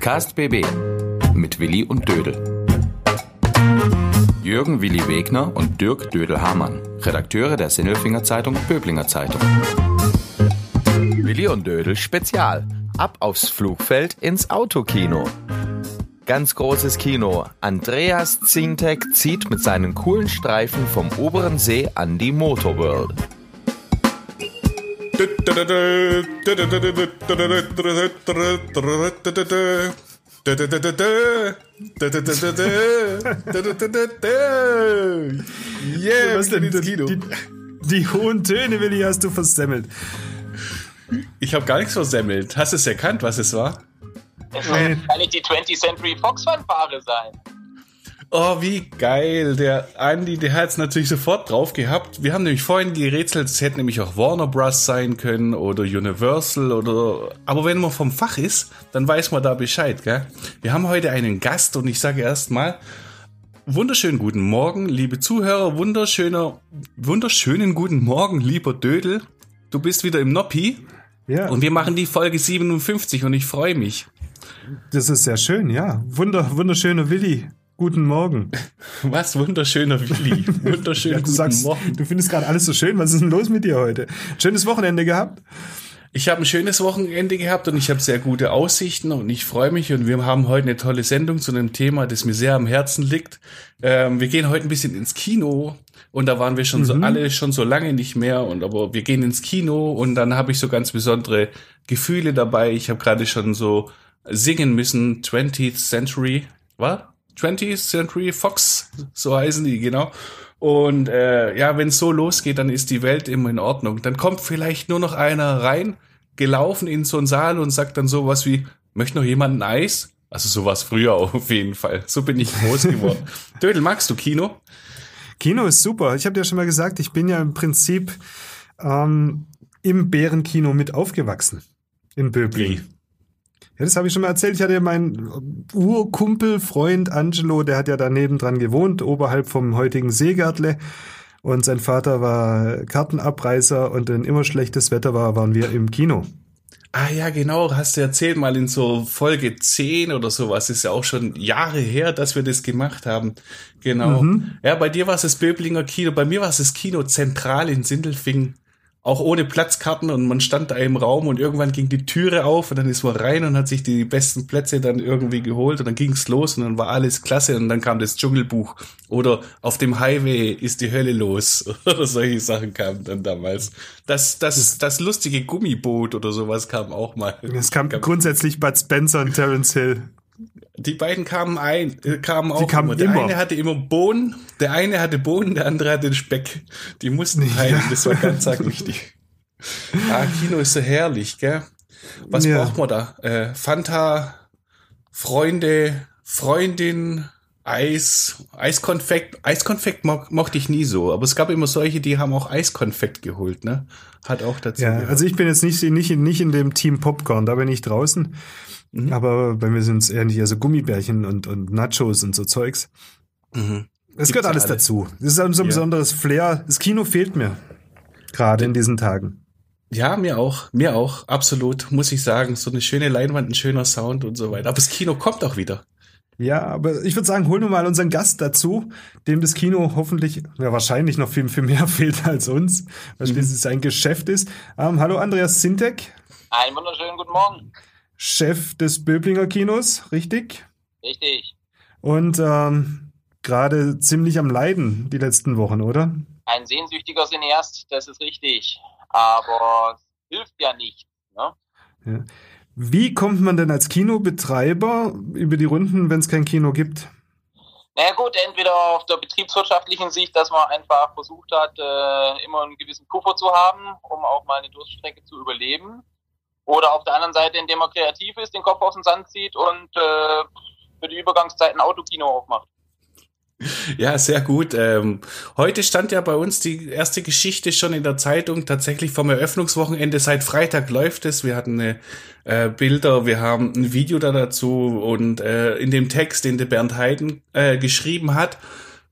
Podcast BB mit Willi und Dödel. Jürgen Willi Wegner und Dirk Dödel-Hamann, Redakteure der Sinnelfinger Zeitung Böblinger Zeitung. Willi und Dödel Spezial. Ab aufs Flugfeld ins Autokino. Ganz großes Kino. Andreas Zintek zieht mit seinen coolen Streifen vom oberen See an die Motorworld. Yeah, Was denn ins Kino. Die, die hohen Töne, Willi, hast du versemmelt. Ich habe gar nichts versemmelt. Hast du es erkannt, was es war? Es soll wahrscheinlich die 20th Century Fox Fanfare sein. Oh, wie geil. Der Andy, der hat es natürlich sofort drauf gehabt. Wir haben nämlich vorhin gerätselt, es hätte nämlich auch Warner Bros. sein können oder Universal oder. Aber wenn man vom Fach ist, dann weiß man da Bescheid, gell? Wir haben heute einen Gast und ich sage erstmal. Wunderschönen guten Morgen, liebe Zuhörer. Wunderschöner, wunderschönen guten Morgen, lieber Dödel. Du bist wieder im Noppi. Ja. Und wir machen die Folge 57 und ich freue mich. Das ist sehr schön, ja. Wunder, wunderschöner Willi. Guten Morgen. Was wunderschöner Willi. Wunderschönen ja, guten sagst, Morgen. Du findest gerade alles so schön. Was ist denn los mit dir heute? Schönes Wochenende gehabt? Ich habe ein schönes Wochenende gehabt und ich habe sehr gute Aussichten und ich freue mich und wir haben heute eine tolle Sendung zu einem Thema, das mir sehr am Herzen liegt. Ähm, wir gehen heute ein bisschen ins Kino und da waren wir schon mhm. so alle schon so lange nicht mehr und aber wir gehen ins Kino und dann habe ich so ganz besondere Gefühle dabei. Ich habe gerade schon so singen müssen 20th Century, was? 20th Century Fox, so heißen die, genau. Und äh, ja, wenn es so losgeht, dann ist die Welt immer in Ordnung. Dann kommt vielleicht nur noch einer rein, gelaufen in so einen Saal und sagt dann sowas wie, möchte noch jemand ein Eis? Also sowas früher auf jeden Fall. So bin ich groß geworden. Dödel, magst du Kino? Kino ist super. Ich habe dir schon mal gesagt, ich bin ja im Prinzip ähm, im Bärenkino mit aufgewachsen. In Böbli. Ja, das habe ich schon mal erzählt. Ich hatte ja meinen Urkumpel, Freund Angelo, der hat ja daneben dran gewohnt, oberhalb vom heutigen Seegärtle. Und sein Vater war Kartenabreißer und wenn immer schlechtes Wetter war, waren wir im Kino. Ah ja, genau, hast du erzählt, mal in so Folge 10 oder sowas, ist ja auch schon Jahre her, dass wir das gemacht haben. Genau. Mhm. Ja, bei dir war es das Böblinger Kino, bei mir war es das Kino zentral in Sindelfingen auch ohne Platzkarten und man stand da im Raum und irgendwann ging die Türe auf und dann ist man rein und hat sich die besten Plätze dann irgendwie geholt und dann ging's los und dann war alles klasse und dann kam das Dschungelbuch oder auf dem Highway ist die Hölle los oder solche Sachen kamen dann damals. Das, das, das lustige Gummiboot oder sowas kam auch mal. Es kam, kam grundsätzlich Bud Spencer und Terence Hill. Die beiden kamen ein, äh, kamen auch die kamen immer. Der immer. eine hatte immer Bohnen, der eine hatte Bohnen, der andere hatte den Speck. Die mussten teilen, ja. das war ganz arg wichtig. Ah, Kino ist so herrlich, gell? Was ja. braucht man da? Äh, Fanta, Freunde, Freundin, Eis, Eiskonfekt. Eiskonfekt mo mochte ich nie so, aber es gab immer solche, die haben auch Eiskonfekt geholt, ne? Hat auch dazu. Ja, gehört. also ich bin jetzt nicht, nicht, nicht in dem Team Popcorn, da bin ich draußen. Mhm. Aber bei mir sind es eher nicht eher so Gummibärchen und, und Nachos und so Zeugs. Mhm. Es gehört alles, alles dazu. Das ist so ein ja. besonderes Flair. Das Kino fehlt mir. Gerade in diesen Tagen. Ja, mir auch, mir auch, absolut, muss ich sagen. So eine schöne Leinwand, ein schöner Sound und so weiter. Aber das Kino kommt auch wieder. Ja, aber ich würde sagen, holen wir mal unseren Gast dazu, dem das Kino hoffentlich, ja wahrscheinlich noch viel, viel mehr fehlt als uns, weil mhm. schließlich sein Geschäft ist. Ähm, hallo Andreas Sintek. Einen wunderschönen guten Morgen. Chef des Böblinger Kinos, richtig? Richtig. Und ähm, gerade ziemlich am Leiden die letzten Wochen, oder? Ein sehnsüchtiger Cineast, das ist richtig. Aber es hilft ja nicht. Ne? Ja. Wie kommt man denn als Kinobetreiber über die Runden, wenn es kein Kino gibt? Na naja, gut, entweder auf der betriebswirtschaftlichen Sicht, dass man einfach versucht hat, äh, immer einen gewissen Puffer zu haben, um auch mal eine Durststrecke zu überleben. Oder auf der anderen Seite, indem man kreativ ist, den Kopf aus dem Sand zieht und äh, für die Übergangszeit ein Autokino aufmacht. Ja, sehr gut. Ähm, heute stand ja bei uns die erste Geschichte schon in der Zeitung, tatsächlich vom Eröffnungswochenende. Seit Freitag läuft es. Wir hatten eine, äh, Bilder, wir haben ein Video da dazu und äh, in dem Text, den der Bernd Heiden äh, geschrieben hat,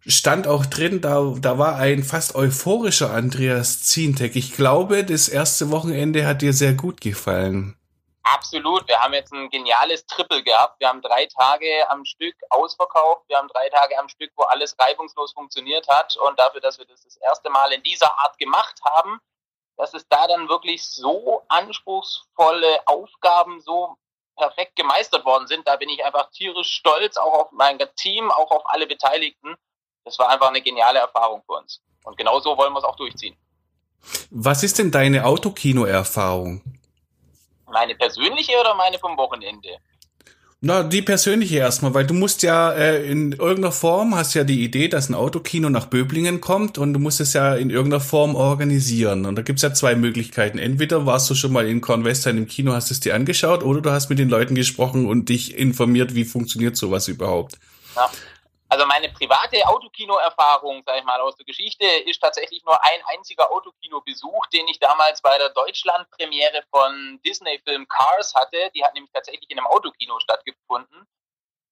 stand auch drin, da, da war ein fast euphorischer Andreas Zientek. Ich glaube, das erste Wochenende hat dir sehr gut gefallen. Absolut. Wir haben jetzt ein geniales Triple gehabt. Wir haben drei Tage am Stück ausverkauft. Wir haben drei Tage am Stück, wo alles reibungslos funktioniert hat. Und dafür, dass wir das das erste Mal in dieser Art gemacht haben, dass es da dann wirklich so anspruchsvolle Aufgaben so perfekt gemeistert worden sind, da bin ich einfach tierisch stolz, auch auf mein Team, auch auf alle Beteiligten. Das war einfach eine geniale Erfahrung für uns. Und genau so wollen wir es auch durchziehen. Was ist denn deine Autokino-Erfahrung? Meine persönliche oder meine vom Wochenende? Na, die persönliche erstmal, weil du musst ja äh, in irgendeiner Form, hast ja die Idee, dass ein Autokino nach Böblingen kommt und du musst es ja in irgendeiner Form organisieren. Und da gibt's ja zwei Möglichkeiten. Entweder warst du schon mal in Kornwestern im Kino, hast es dir angeschaut, oder du hast mit den Leuten gesprochen und dich informiert, wie funktioniert sowas überhaupt. Ja. Also meine private Autokino-Erfahrung, sag ich mal, aus der Geschichte ist tatsächlich nur ein einziger Autokino-Besuch, den ich damals bei der Deutschland-Premiere von Disney-Film Cars hatte. Die hat nämlich tatsächlich in einem Autokino stattgefunden.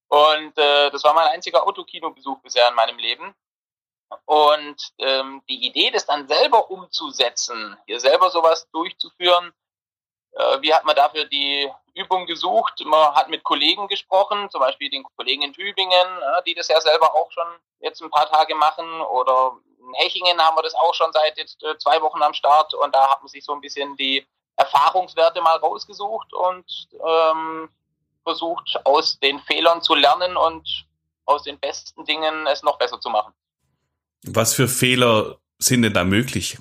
Und äh, das war mein einziger Autokino-Besuch bisher in meinem Leben. Und ähm, die Idee, das dann selber umzusetzen, hier selber sowas durchzuführen, wie hat man dafür die Übung gesucht? Man hat mit Kollegen gesprochen, zum Beispiel den Kollegen in Tübingen, die das ja selber auch schon jetzt ein paar Tage machen. Oder in Hechingen haben wir das auch schon seit jetzt äh, zwei Wochen am Start. Und da hat man sich so ein bisschen die Erfahrungswerte mal rausgesucht und ähm, versucht, aus den Fehlern zu lernen und aus den besten Dingen es noch besser zu machen. Was für Fehler sind denn da möglich?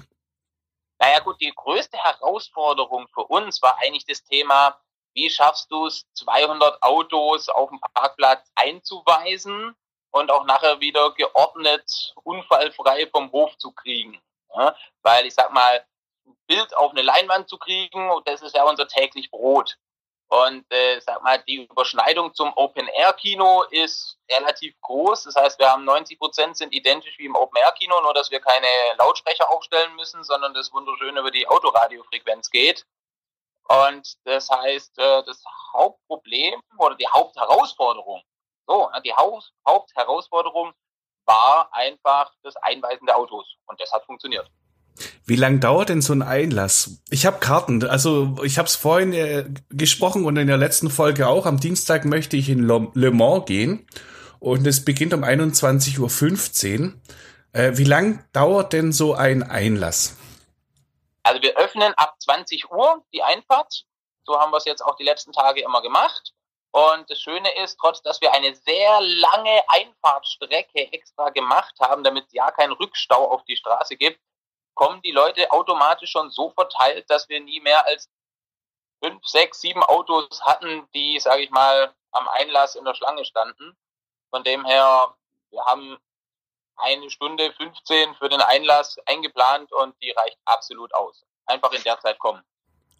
Naja gut, die größte Herausforderung für uns war eigentlich das Thema, wie schaffst du es, 200 Autos auf dem Parkplatz einzuweisen und auch nachher wieder geordnet, unfallfrei vom Hof zu kriegen. Ja? Weil ich sag mal, ein Bild auf eine Leinwand zu kriegen, das ist ja unser täglich Brot. Und äh, sag mal, die Überschneidung zum Open-Air-Kino ist relativ groß. Das heißt, wir haben 90 Prozent sind identisch wie im Open-Air-Kino, nur dass wir keine Lautsprecher aufstellen müssen, sondern das wunderschön über die Autoradiofrequenz geht. Und das heißt, äh, das Hauptproblem oder die Hauptherausforderung, so, ne, die Hauptherausforderung war einfach das Einweisen der Autos. Und das hat funktioniert. Wie lang dauert denn so ein Einlass? Ich habe Karten, also ich habe es vorhin äh, gesprochen und in der letzten Folge auch. Am Dienstag möchte ich in Le Mans gehen und es beginnt um 21.15 Uhr. Äh, wie lang dauert denn so ein Einlass? Also wir öffnen ab 20 Uhr die Einfahrt. So haben wir es jetzt auch die letzten Tage immer gemacht. Und das Schöne ist, trotz dass wir eine sehr lange Einfahrtstrecke extra gemacht haben, damit es ja keinen Rückstau auf die Straße gibt, kommen die Leute automatisch schon so verteilt, dass wir nie mehr als fünf, sechs, sieben Autos hatten, die, sage ich mal, am Einlass in der Schlange standen. Von dem her, wir haben eine Stunde 15 für den Einlass eingeplant und die reicht absolut aus. Einfach in der Zeit kommen.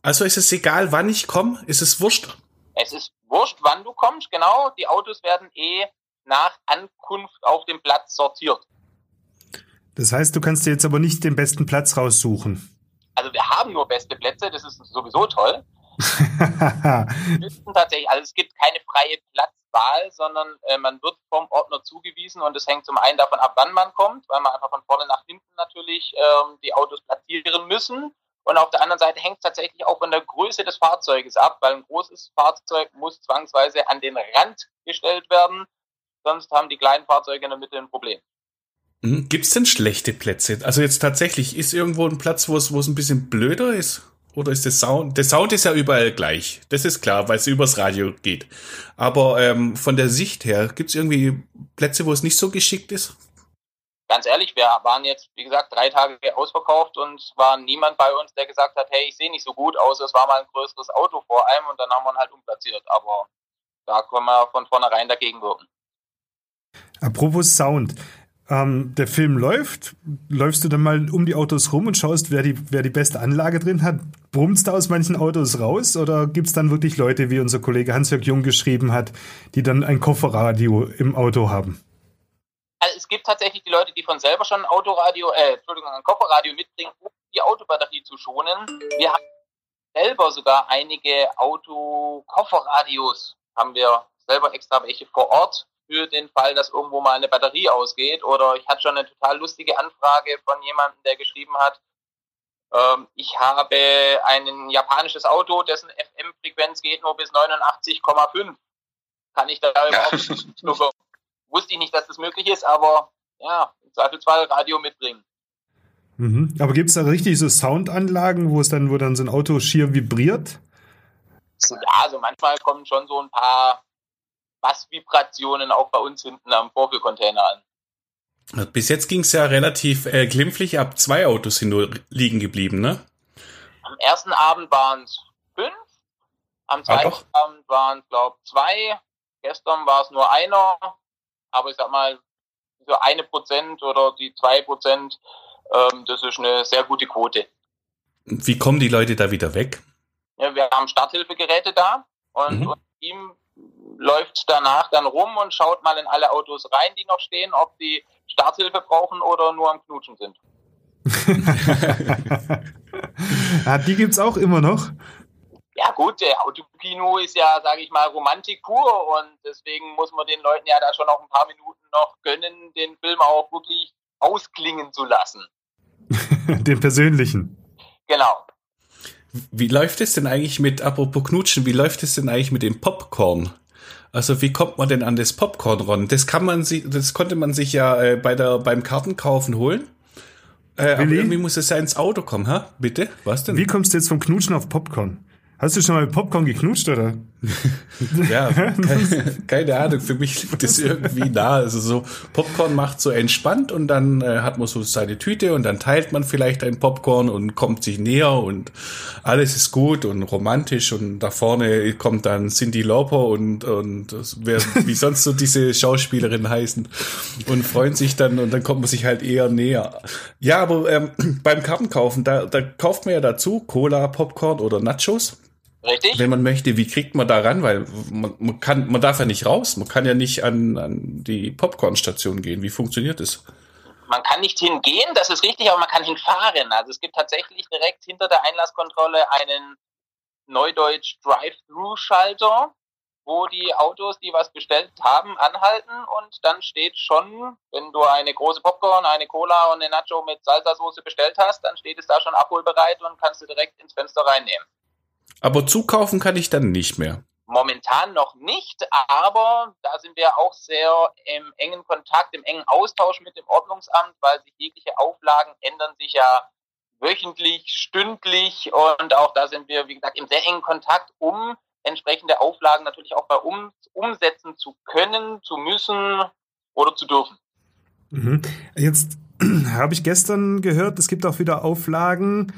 Also ist es egal, wann ich komme? Ist es wurscht? Es ist wurscht, wann du kommst, genau. Die Autos werden eh nach Ankunft auf dem Platz sortiert. Das heißt, du kannst dir jetzt aber nicht den besten Platz raussuchen. Also wir haben nur beste Plätze, das ist sowieso toll. tatsächlich, also es gibt keine freie Platzwahl, sondern äh, man wird vom Ordner zugewiesen und es hängt zum einen davon ab, wann man kommt, weil man einfach von vorne nach hinten natürlich ähm, die Autos platzieren müssen. Und auf der anderen Seite hängt es tatsächlich auch von der Größe des Fahrzeuges ab, weil ein großes Fahrzeug muss zwangsweise an den Rand gestellt werden, sonst haben die kleinen Fahrzeuge in der Mitte ein Problem. Hm, Gibt es denn schlechte Plätze? Also jetzt tatsächlich, ist irgendwo ein Platz, wo es, wo es ein bisschen blöder ist? Oder ist der Sound? Der Sound ist ja überall gleich. Das ist klar, weil es übers Radio geht. Aber ähm, von der Sicht her, gibt es irgendwie Plätze, wo es nicht so geschickt ist? Ganz ehrlich, wir waren jetzt, wie gesagt, drei Tage ausverkauft und es war niemand bei uns, der gesagt hat, hey, ich sehe nicht so gut aus, es war mal ein größeres Auto vor einem und dann haben wir ihn halt umplatziert. Aber da können wir von vornherein dagegen wirken. Apropos Sound, ähm, der Film läuft, läufst du dann mal um die Autos rum und schaust, wer die, wer die beste Anlage drin hat? Brummt's da aus manchen Autos raus oder gibt's dann wirklich Leute, wie unser Kollege Hans-Jörg Jung geschrieben hat, die dann ein Kofferradio im Auto haben? Also es gibt tatsächlich die Leute, die von selber schon ein Autoradio, äh, Entschuldigung, ein Kofferradio mitbringen, um die Autobatterie zu schonen. Wir haben selber sogar einige Auto-Kofferradios, haben wir selber extra welche vor Ort für den Fall, dass irgendwo mal eine Batterie ausgeht. Oder ich hatte schon eine total lustige Anfrage von jemandem, der geschrieben hat, Ähm, ich habe ein japanisches Auto, dessen FM-Frequenz geht nur bis 89,5. Kann ich da überhaupt nur, wusste ich nicht, dass das möglich ist, aber ja, im Zweifelsfall Radio mitbringen. Mhm. Aber gibt es da richtig so Soundanlagen, wo es dann, wo dann so ein Auto schier vibriert? Ja, also manchmal kommen schon so ein paar Bassvibrationen auch bei uns hinten am Vorführcontainer an. Bis jetzt ging es ja relativ äh, glimpflich ab. Zwei Autos sind nur liegen geblieben, ne? Am ersten Abend waren es fünf, am zweiten ah, Abend waren es, glaube ich, zwei. Gestern war es nur einer, aber ich sag mal, so eine Prozent oder die zwei Prozent, ähm, das ist eine sehr gute Quote. Wie kommen die Leute da wieder weg? Ja, wir haben Starthilfegeräte da und, mhm. und Team läuft danach dann rum und schaut mal in alle Autos rein, die noch stehen, ob die Starthilfe brauchen oder nur am Knutschen sind. ah, die gibt's auch immer noch. Ja gut, der Autokino ist ja, sage ich mal, Romantik pur und deswegen muss man den Leuten ja da schon noch ein paar Minuten noch gönnen, den Film auch wirklich ausklingen zu lassen. den persönlichen. Genau. Wie läuft es denn eigentlich mit, apropos Knutschen, wie läuft es denn eigentlich mit dem Popcorn? Also wie kommt man denn an das Popcorn ran? Das kann man sich, das konnte man sich ja äh, bei der, beim Kartenkaufen holen. Äh, aber irgendwie muss es ja ins Auto kommen, ha? Bitte? Was denn? Wie kommst du jetzt vom Knutschen auf Popcorn? Hast du schon mal Popcorn geknutscht, oder? ja, keine, keine, Ahnung. Für mich liegt das irgendwie nah. Also so, Popcorn macht so entspannt und dann äh, hat man so seine Tüte und dann teilt man vielleicht ein Popcorn und kommt sich näher und alles ist gut und romantisch und da vorne kommt dann Cindy Lauper und, und wer, wie sonst so diese Schauspielerin heißen und freuen sich dann und dann kommt man sich halt eher näher. Ja, aber ähm, beim Kartenkaufen, da, da kauft man ja dazu Cola, Popcorn oder Nachos. Richtig. Wenn man möchte, wie kriegt man da ran? Weil man, man kann, man darf ja nicht raus. Man kann ja nicht an, an die Popcorn-Station gehen. Wie funktioniert das? Man kann nicht hingehen, das ist richtig, aber man kann hinfahren. Also es gibt tatsächlich direkt hinter der Einlasskontrolle einen Neudeutsch Drive-Thru-Schalter, wo die Autos, die was bestellt haben, anhalten und dann steht schon, wenn du eine große Popcorn, eine Cola und eine Nacho mit Salsa-Soße bestellt hast, dann steht es da schon abholbereit und kannst du direkt ins Fenster reinnehmen. Aber zukaufen kann ich dann nicht mehr. Momentan noch nicht, aber da sind wir auch sehr im engen Kontakt, im engen Austausch mit dem Ordnungsamt, weil sich jegliche Auflagen ändern sich ja wöchentlich, stündlich und auch da sind wir, wie gesagt, im sehr engen Kontakt, um entsprechende Auflagen natürlich auch bei uns umsetzen zu können, zu müssen oder zu dürfen. Mhm. Jetzt habe ich gestern gehört, es gibt auch wieder Auflagen,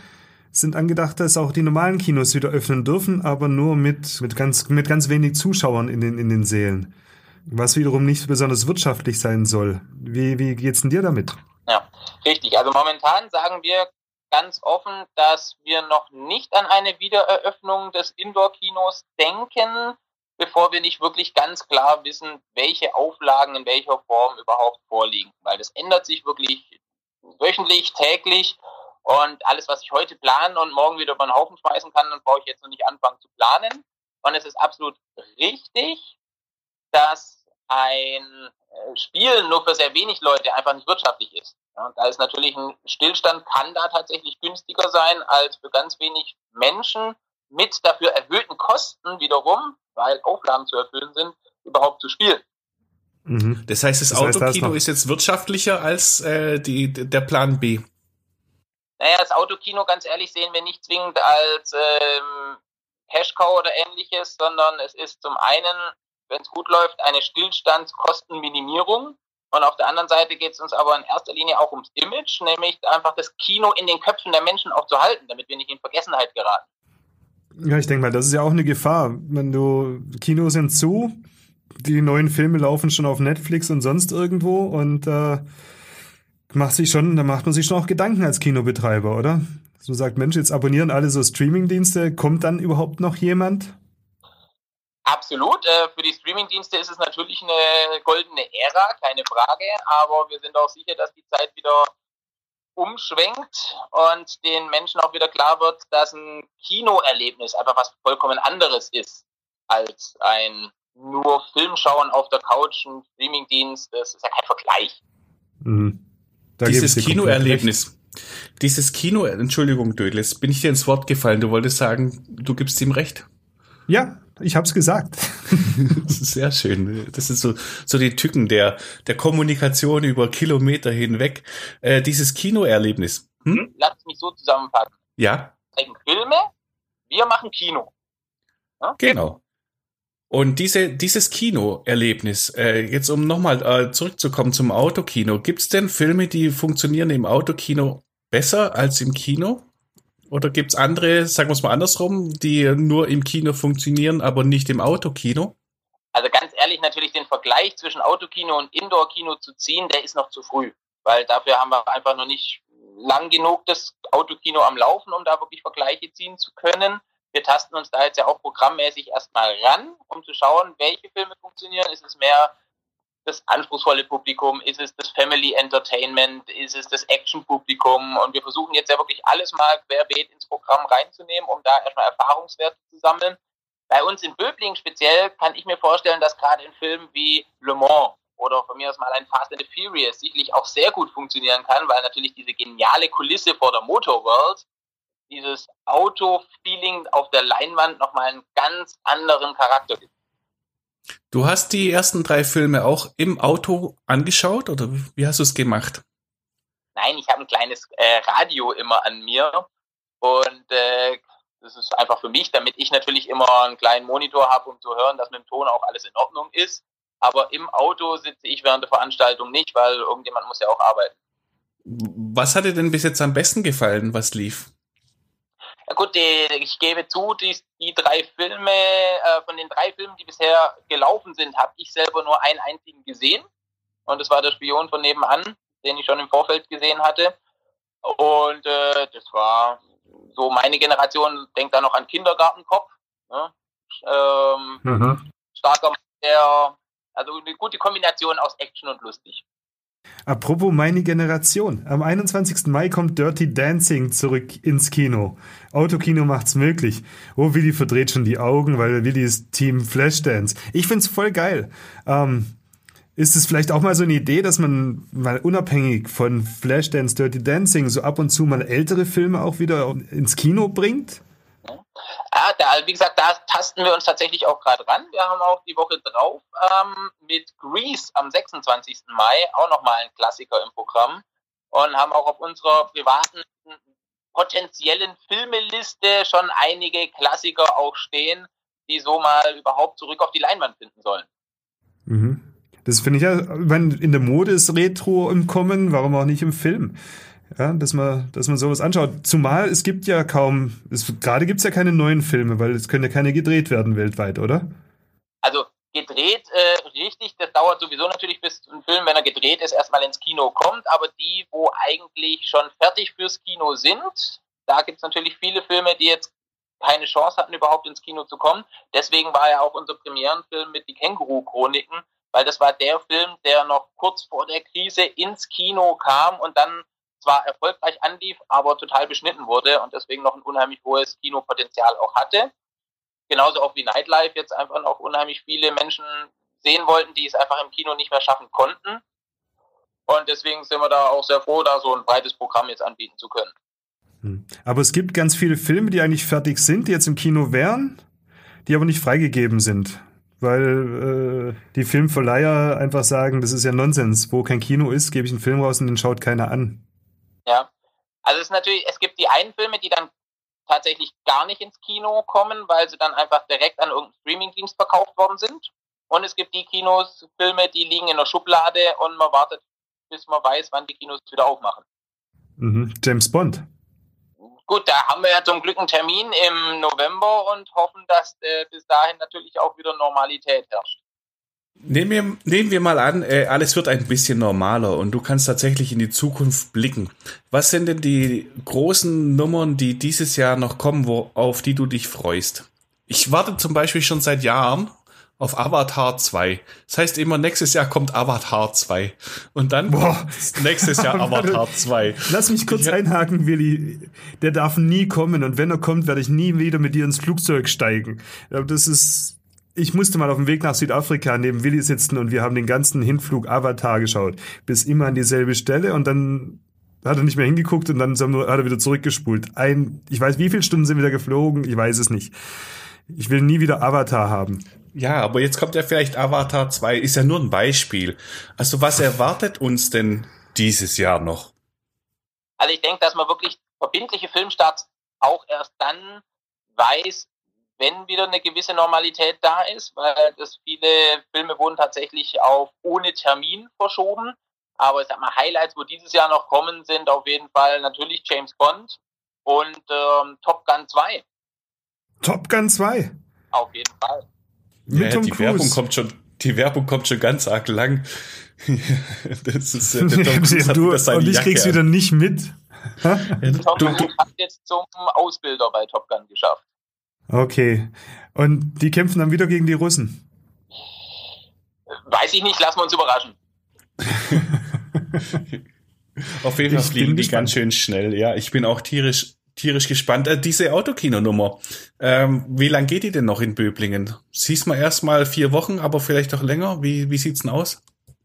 sind angedacht, dass auch die normalen Kinos wieder öffnen dürfen, aber nur mit, mit, ganz, mit ganz wenig Zuschauern in den, in den Sälen. Was wiederum nicht besonders wirtschaftlich sein soll. Wie, wie geht's denn dir damit? Ja, richtig. Also momentan sagen wir ganz offen, dass wir noch nicht an eine Wiedereröffnung des Indoor-Kinos denken, bevor wir nicht wirklich ganz klar wissen, welche Auflagen in welcher Form überhaupt vorliegen. Weil das ändert sich wirklich wöchentlich, täglich und alles, was ich heute planen und morgen wieder über den Haufen schmeißen kann, dann brauche ich jetzt noch nicht anfangen zu planen. Und es ist absolut richtig, dass ein äh, Spiel nur für sehr wenig Leute einfach nicht wirtschaftlich ist. Ja, da ist natürlich ein Stillstand, kann da tatsächlich günstiger sein, als für ganz wenig Menschen mit dafür erhöhten Kosten wiederum, weil Auflagen zu erfüllen sind, überhaupt zu spielen. Mhm. Das heißt, das, das heißt, Autokino ist jetzt wirtschaftlicher als äh, die, der Plan B. Naja, das Autokino, ganz ehrlich, sehen wir nicht zwingend als ähm, Cash-Cow oder ähnliches, sondern es ist zum einen, wenn es gut läuft, eine Stillstandskostenminimierung. Und auf der anderen Seite geht es uns aber in erster Linie auch ums Image, nämlich einfach das Kino in den Köpfen der Menschen auch zu halten, damit wir nicht in Vergessenheit geraten. Ja, ich denke mal, das ist ja auch eine Gefahr. Wenn du Kinos sind zu, die neuen Filme laufen schon auf Netflix und sonst irgendwo und äh, macht sich schon, da macht man sich schon auch Gedanken als Kinobetreiber, oder? So sagt, Mensch, jetzt abonnieren alle so Streamingdienste, kommt dann überhaupt noch jemand? Absolut. Äh, für die Streamingdienste ist es natürlich eine goldene Ära, keine Frage. Aber wir sind auch sicher, dass die Zeit wieder umschwenkt und den Menschen auch wieder klar wird, dass ein Kinoerlebnis einfach was vollkommen anderes ist als ein nur Filmschauen auf der Couch, ein Streamingdienst. Das ist ja kein Vergleich. Mhm. Da Dieses Kinoerlebnis, Dieses Kino, Entschuldigung, Dödel, jetzt bin ich dir ins Wort gefallen. Du wolltest sagen, du gibst ihm recht. Ja, ich hab's gesagt. das ist sehr schön. Das ist so, so die Tücken der, der Kommunikation über Kilometer hinweg. Äh, dieses Kinoerlebnis. Hm? Lass mich so zusammenfassen. Ja. Zeigen Filme, wir machen Kino. Ja? Genau. Und diese, dieses Kinoerlebnis, äh, jetzt um nochmal äh, zurückzukommen zum Autokino, gibt's denn Filme, die funktionieren im Autokino besser als im Kino? Oder gibt's andere, sagen wir es mal andersrum, die nur im Kino funktionieren, aber nicht im Autokino? Also ganz ehrlich, natürlich den Vergleich zwischen Autokino und Indoor-Kino zu ziehen, der ist noch zu früh. Weil dafür haben wir einfach noch nicht lang genug das Autokino am Laufen, um da wirklich Vergleiche ziehen zu können wir tasten uns da jetzt ja auch programmmäßig erstmal ran, um zu schauen, welche Filme funktionieren. Ist es mehr das anspruchsvolle Publikum? Ist es das Family Entertainment? Ist es das Action-Publikum? Und wir versuchen jetzt ja wirklich alles mal querbeet ins Programm reinzunehmen, um da erstmal Erfahrungswerte zu sammeln. Bei uns in Böbling speziell kann ich mir vorstellen, dass gerade in Filmen wie Le Mans oder von mir aus mal ein Fast and the Furious sicherlich auch sehr gut funktionieren kann, weil natürlich diese geniale Kulisse vor der Motorworld dieses Auto-Feeling auf der Leinwand nochmal einen ganz anderen Charakter gibt. Du hast die ersten drei Filme auch im Auto angeschaut oder wie hast du es gemacht? Nein, ich habe ein kleines äh, Radio immer an mir und äh, das ist einfach für mich, damit ich natürlich immer einen kleinen Monitor habe, um zu hören, dass mit dem Ton auch alles in Ordnung ist. Aber im Auto sitze ich während der Veranstaltung nicht, weil irgendjemand muss ja auch arbeiten. Was hat dir denn bis jetzt am besten gefallen, was lief? Ja gut, die, ich gebe zu, die, die drei Filme, äh, von den drei Filmen, die bisher gelaufen sind, habe ich selber nur einen einzigen gesehen. Und das war der Spion von nebenan, den ich schon im Vorfeld gesehen hatte. Und äh, das war so meine Generation, denkt da noch an Kindergartenkopf. Ne? Ähm, mhm. Starker, der, also eine gute Kombination aus Action und lustig. Apropos meine Generation. Am 21. Mai kommt Dirty Dancing zurück ins Kino. Autokino macht's möglich. Oh, Willi verdreht schon die Augen, weil Willi ist Team Flashdance. Ich find's voll geil. Ähm, ist es vielleicht auch mal so eine Idee, dass man mal unabhängig von Flashdance, Dirty Dancing so ab und zu mal ältere Filme auch wieder ins Kino bringt? Ja, da, wie gesagt, da tasten wir uns tatsächlich auch gerade ran. Wir haben auch die Woche drauf ähm, mit Grease am 26. Mai auch nochmal einen Klassiker im Programm und haben auch auf unserer privaten potenziellen Filmeliste schon einige Klassiker auch stehen, die so mal überhaupt zurück auf die Leinwand finden sollen. Mhm. Das finde ich ja, wenn in der Mode ist Retro im Kommen, warum auch nicht im Film? Ja, dass man, dass man sowas anschaut. Zumal es gibt ja kaum, gerade gibt es ja keine neuen Filme, weil es können ja keine gedreht werden weltweit, oder? Gedreht, äh, richtig, das dauert sowieso natürlich, bis ein Film, wenn er gedreht ist, erstmal ins Kino kommt, aber die, wo eigentlich schon fertig fürs Kino sind, da gibt es natürlich viele Filme, die jetzt keine Chance hatten, überhaupt ins Kino zu kommen. Deswegen war ja auch unser Premierenfilm mit die Känguru-Chroniken, weil das war der Film, der noch kurz vor der Krise ins Kino kam und dann zwar erfolgreich anlief, aber total beschnitten wurde und deswegen noch ein unheimlich hohes Kinopotenzial auch hatte. Genauso auch wie Nightlife jetzt einfach noch unheimlich viele Menschen sehen wollten, die es einfach im Kino nicht mehr schaffen konnten. Und deswegen sind wir da auch sehr froh, da so ein breites Programm jetzt anbieten zu können. Hm. Aber es gibt ganz viele Filme, die eigentlich fertig sind, die jetzt im Kino wären, die aber nicht freigegeben sind. Weil äh, die Filmverleiher einfach sagen, das ist ja Nonsens. Wo kein Kino ist, gebe ich einen Film raus und den schaut keiner an. Ja. Also es ist natürlich, es gibt die einen Filme, die dann tatsächlich gar nicht ins Kino kommen, weil sie dann einfach direkt an irgendeinen Streamingdienst verkauft worden sind. Und es gibt die Kinos, Filme, die liegen in der Schublade und man wartet, bis man weiß, wann die Kinos wieder aufmachen. Mhm. James Bond. Gut, da haben wir ja zum Glück einen Termin im November und hoffen, dass äh, bis dahin natürlich auch wieder Normalität herrscht. Nehmen wir, nehmen wir mal an, äh, alles wird ein bisschen normaler und du kannst tatsächlich in die Zukunft blicken. Was sind denn die großen Nummern, die dieses Jahr noch kommen, wo, auf die du dich freust? Ich warte zum Beispiel schon seit Jahren auf Avatar 2. Das heißt immer, nächstes Jahr kommt Avatar 2. Und dann Boah. nächstes Jahr Avatar 2. Lass mich kurz einhaken, Willi. Der darf nie kommen und wenn er kommt, werde ich nie wieder mit dir ins Flugzeug steigen. Das ist ich musste mal auf dem Weg nach Südafrika neben Willi sitzen und wir haben den ganzen Hinflug Avatar geschaut. Bis immer an dieselbe Stelle und dann Da hat er nicht mehr hingeguckt und dann hat er wieder zurückgespult. Ein, ich weiß, wie viele Stunden sind wieder geflogen, ich weiß es nicht. Ich will nie wieder Avatar haben. Ja, aber jetzt kommt ja vielleicht Avatar 2, ist ja nur ein Beispiel. Also was erwartet uns denn dieses Jahr noch? Also ich denke, dass man wirklich verbindliche Filmstarts auch erst dann weiß, wenn wieder eine gewisse Normalität da ist, weil das viele Filme wurden tatsächlich auf ohne Termin verschoben. Aber ich sag mal, Highlights, wo dieses Jahr noch kommen, sind auf jeden Fall natürlich James Bond und ähm, Top Gun 2. Top Gun 2? Auf jeden Fall. Mit ja, die Cruise. Werbung kommt schon, die Werbung kommt schon ganz arg lang. das ist äh, der Tom Cruise du, hat und ich Jacke krieg's wieder nicht mit. Tom Cruise hat jetzt zum Ausbilder bei Top Gun geschafft. Okay. Und die kämpfen dann wieder gegen die Russen? Weiß ich nicht, lassen wir uns überraschen. Auf jeden Fall fliegen die ganz schön schnell. Ja, ich bin auch tierisch, tierisch gespannt. Äh, diese Autokinonummer, ähm, wie lang geht die denn noch in Böblingen? Siehst mal erstmal vier Wochen, aber vielleicht auch länger. Wie, wie sieht's denn aus?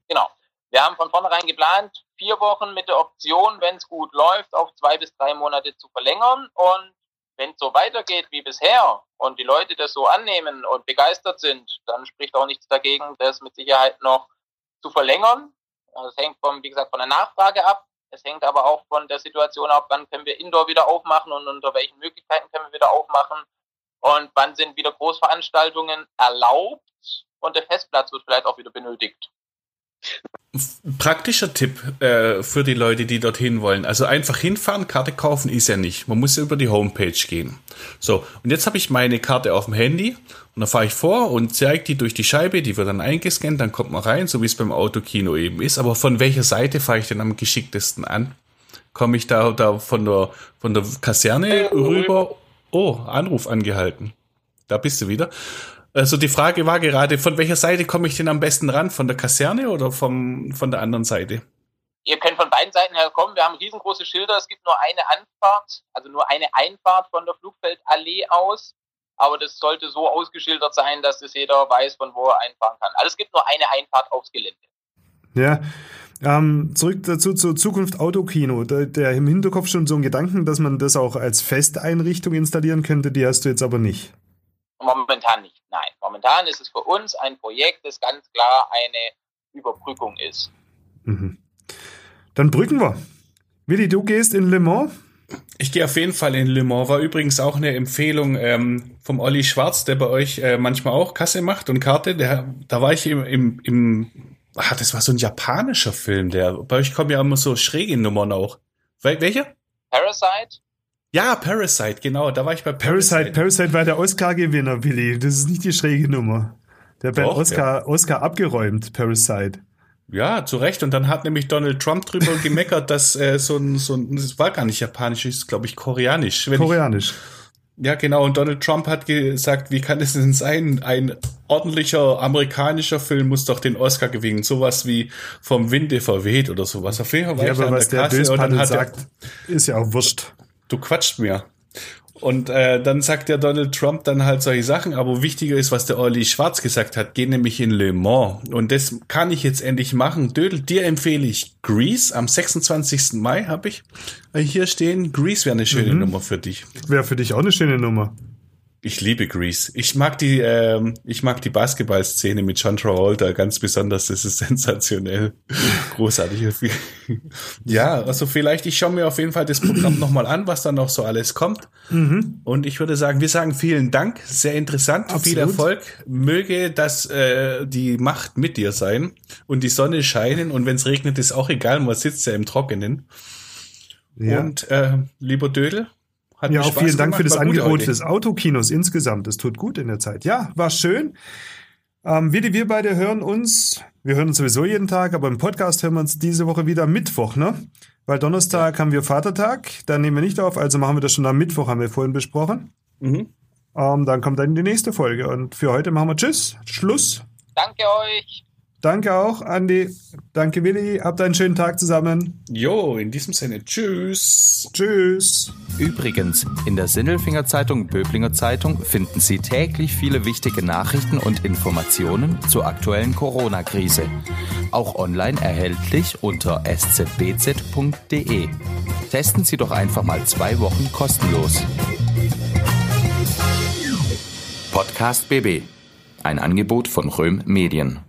Genau. Wir haben von vornherein geplant, vier Wochen mit der Option, wenn es gut läuft, auf zwei bis drei Monate zu verlängern. Und wenn es so weitergeht wie bisher und die Leute das so annehmen und begeistert sind, dann spricht auch nichts dagegen, das mit Sicherheit noch zu verlängern. Also es hängt vom, wie gesagt, von der Nachfrage ab. Es hängt aber auch von der Situation ab, wann können wir Indoor wieder aufmachen und unter welchen Möglichkeiten können wir wieder aufmachen und wann sind wieder Großveranstaltungen erlaubt und der Festplatz wird vielleicht auch wieder benötigt. Praktischer Tipp äh, für die Leute, die dorthin wollen. Also einfach hinfahren, Karte kaufen ist ja nicht. Man muss ja über die Homepage gehen. So, und jetzt habe ich meine Karte auf dem Handy und dann fahre ich vor und zeige die durch die Scheibe, die wird dann eingescannt, dann kommt man rein, so wie es beim Autokino eben ist. Aber von welcher Seite fahre ich denn am geschicktesten an? Komme ich da, da von der von der Kaserne rüber? Oh, Anruf angehalten. Da bist du wieder. Also die Frage war gerade, von welcher Seite komme ich denn am besten ran? Von der Kaserne oder vom, von der anderen Seite? Ihr könnt von beiden Seiten her kommen. Wir haben riesengroße Schilder. Es gibt nur eine Anfahrt, also nur eine Einfahrt von der Flugfeldallee aus. Aber das sollte so ausgeschildert sein, dass es jeder weiß, von wo er einfahren kann. Also es gibt nur eine Einfahrt aufs Gelände. Ja, ähm, zurück dazu zur Zukunft Autokino. Der, der im Hinterkopf schon so ein Gedanken, dass man das auch als Festeinrichtung installieren könnte, die hast du jetzt aber nicht. Momentan nicht, nein. Momentan ist es für uns ein Projekt, das ganz klar eine Überbrückung ist. Mhm. Dann brücken wir. Willi, du gehst in Le Mans? Ich gehe auf jeden Fall in Le Mans. War übrigens auch eine Empfehlung ähm, vom Olli Schwarz, der bei euch äh, manchmal auch Kasse macht und Karte. Der, da war ich im, im, im ah, das war so ein japanischer Film. Der bei euch kommen ja immer so schräge Nummern auch. Wel welcher? Parasite. Ja, Parasite, genau, da war ich bei Parasite. Parasite, Parasite war der Oscar-Gewinner, Willi. Das ist nicht die schräge Nummer. Der hat Doch, Oscar, ja. Oscar abgeräumt, Parasite. Ja, zu Recht. Und dann hat nämlich Donald Trump drüber gemeckert, dass äh, so ein, so ein, das war gar nicht japanisch, ist glaube ich koreanisch. koreanisch. Ich, ja, genau. Und Donald Trump hat gesagt, wie kann es denn sein? Ein ordentlicher amerikanischer Film muss doch den Oscar gewinnen. Sowas wie vom Winde verweht oder sowas. Auf jeden Fall war ja, ich aber was der, der Kasse sagt, ist ja auch wurscht du quatscht mir. Und äh, dann sagt der Donald Trump dann halt solche Sachen, aber wichtiger ist, was der Olli Schwarz gesagt hat, geh nämlich in Le Mans. Und das kann ich jetzt endlich machen. Dödel, dir empfehle ich Grease am 26. Mai habe ich hier stehen. Grease wäre eine schöne mhm. Nummer für dich. Wäre für dich auch eine schöne Nummer. Ich liebe Grease. Ich mag die, ähm, ich mag die Basketballszene mit John Travolta ganz besonders. Das ist sensationell, großartig. ja, also vielleicht ich schaue mir auf jeden Fall das Programm nochmal an, was da noch so alles kommt. Mhm. Und ich würde sagen, wir sagen vielen Dank, sehr interessant, Absolut. viel Erfolg. Möge das äh, die Macht mit dir sein und die Sonne scheinen und wenn es regnet, ist auch egal, man sitzt ja im Trockenen. Ja. Und äh, lieber Dödel, hat ja, auch vielen Dank für das Angebot des Autokinos insgesamt. Das tut gut in der Zeit. Ja, war schön. Ähm, wir, wir beide hören uns, wir hören uns sowieso jeden Tag, aber im Podcast hören wir uns diese Woche wieder am Mittwoch, ne? Weil Donnerstag ja. haben wir Vatertag, da nehmen wir nicht auf, also machen wir das schon am Mittwoch, haben wir vorhin besprochen. Mhm. Ähm, dann kommt dann die nächste Folge und für heute machen wir Tschüss, Schluss. Danke euch. Danke auch, Andi. Danke, Willi. Habt einen schönen Tag zusammen. Jo, in diesem Sinne. Tschüss. Tschüss. Übrigens, in der Sinnelfinger Zeitung Böblinger Zeitung finden Sie täglich viele wichtige Nachrichten und Informationen zur aktuellen Corona-Krise. Auch online erhältlich unter szbz.de. Testen Sie doch einfach mal zwei Wochen kostenlos. Podcast BB. Ein Angebot von Röhm Medien.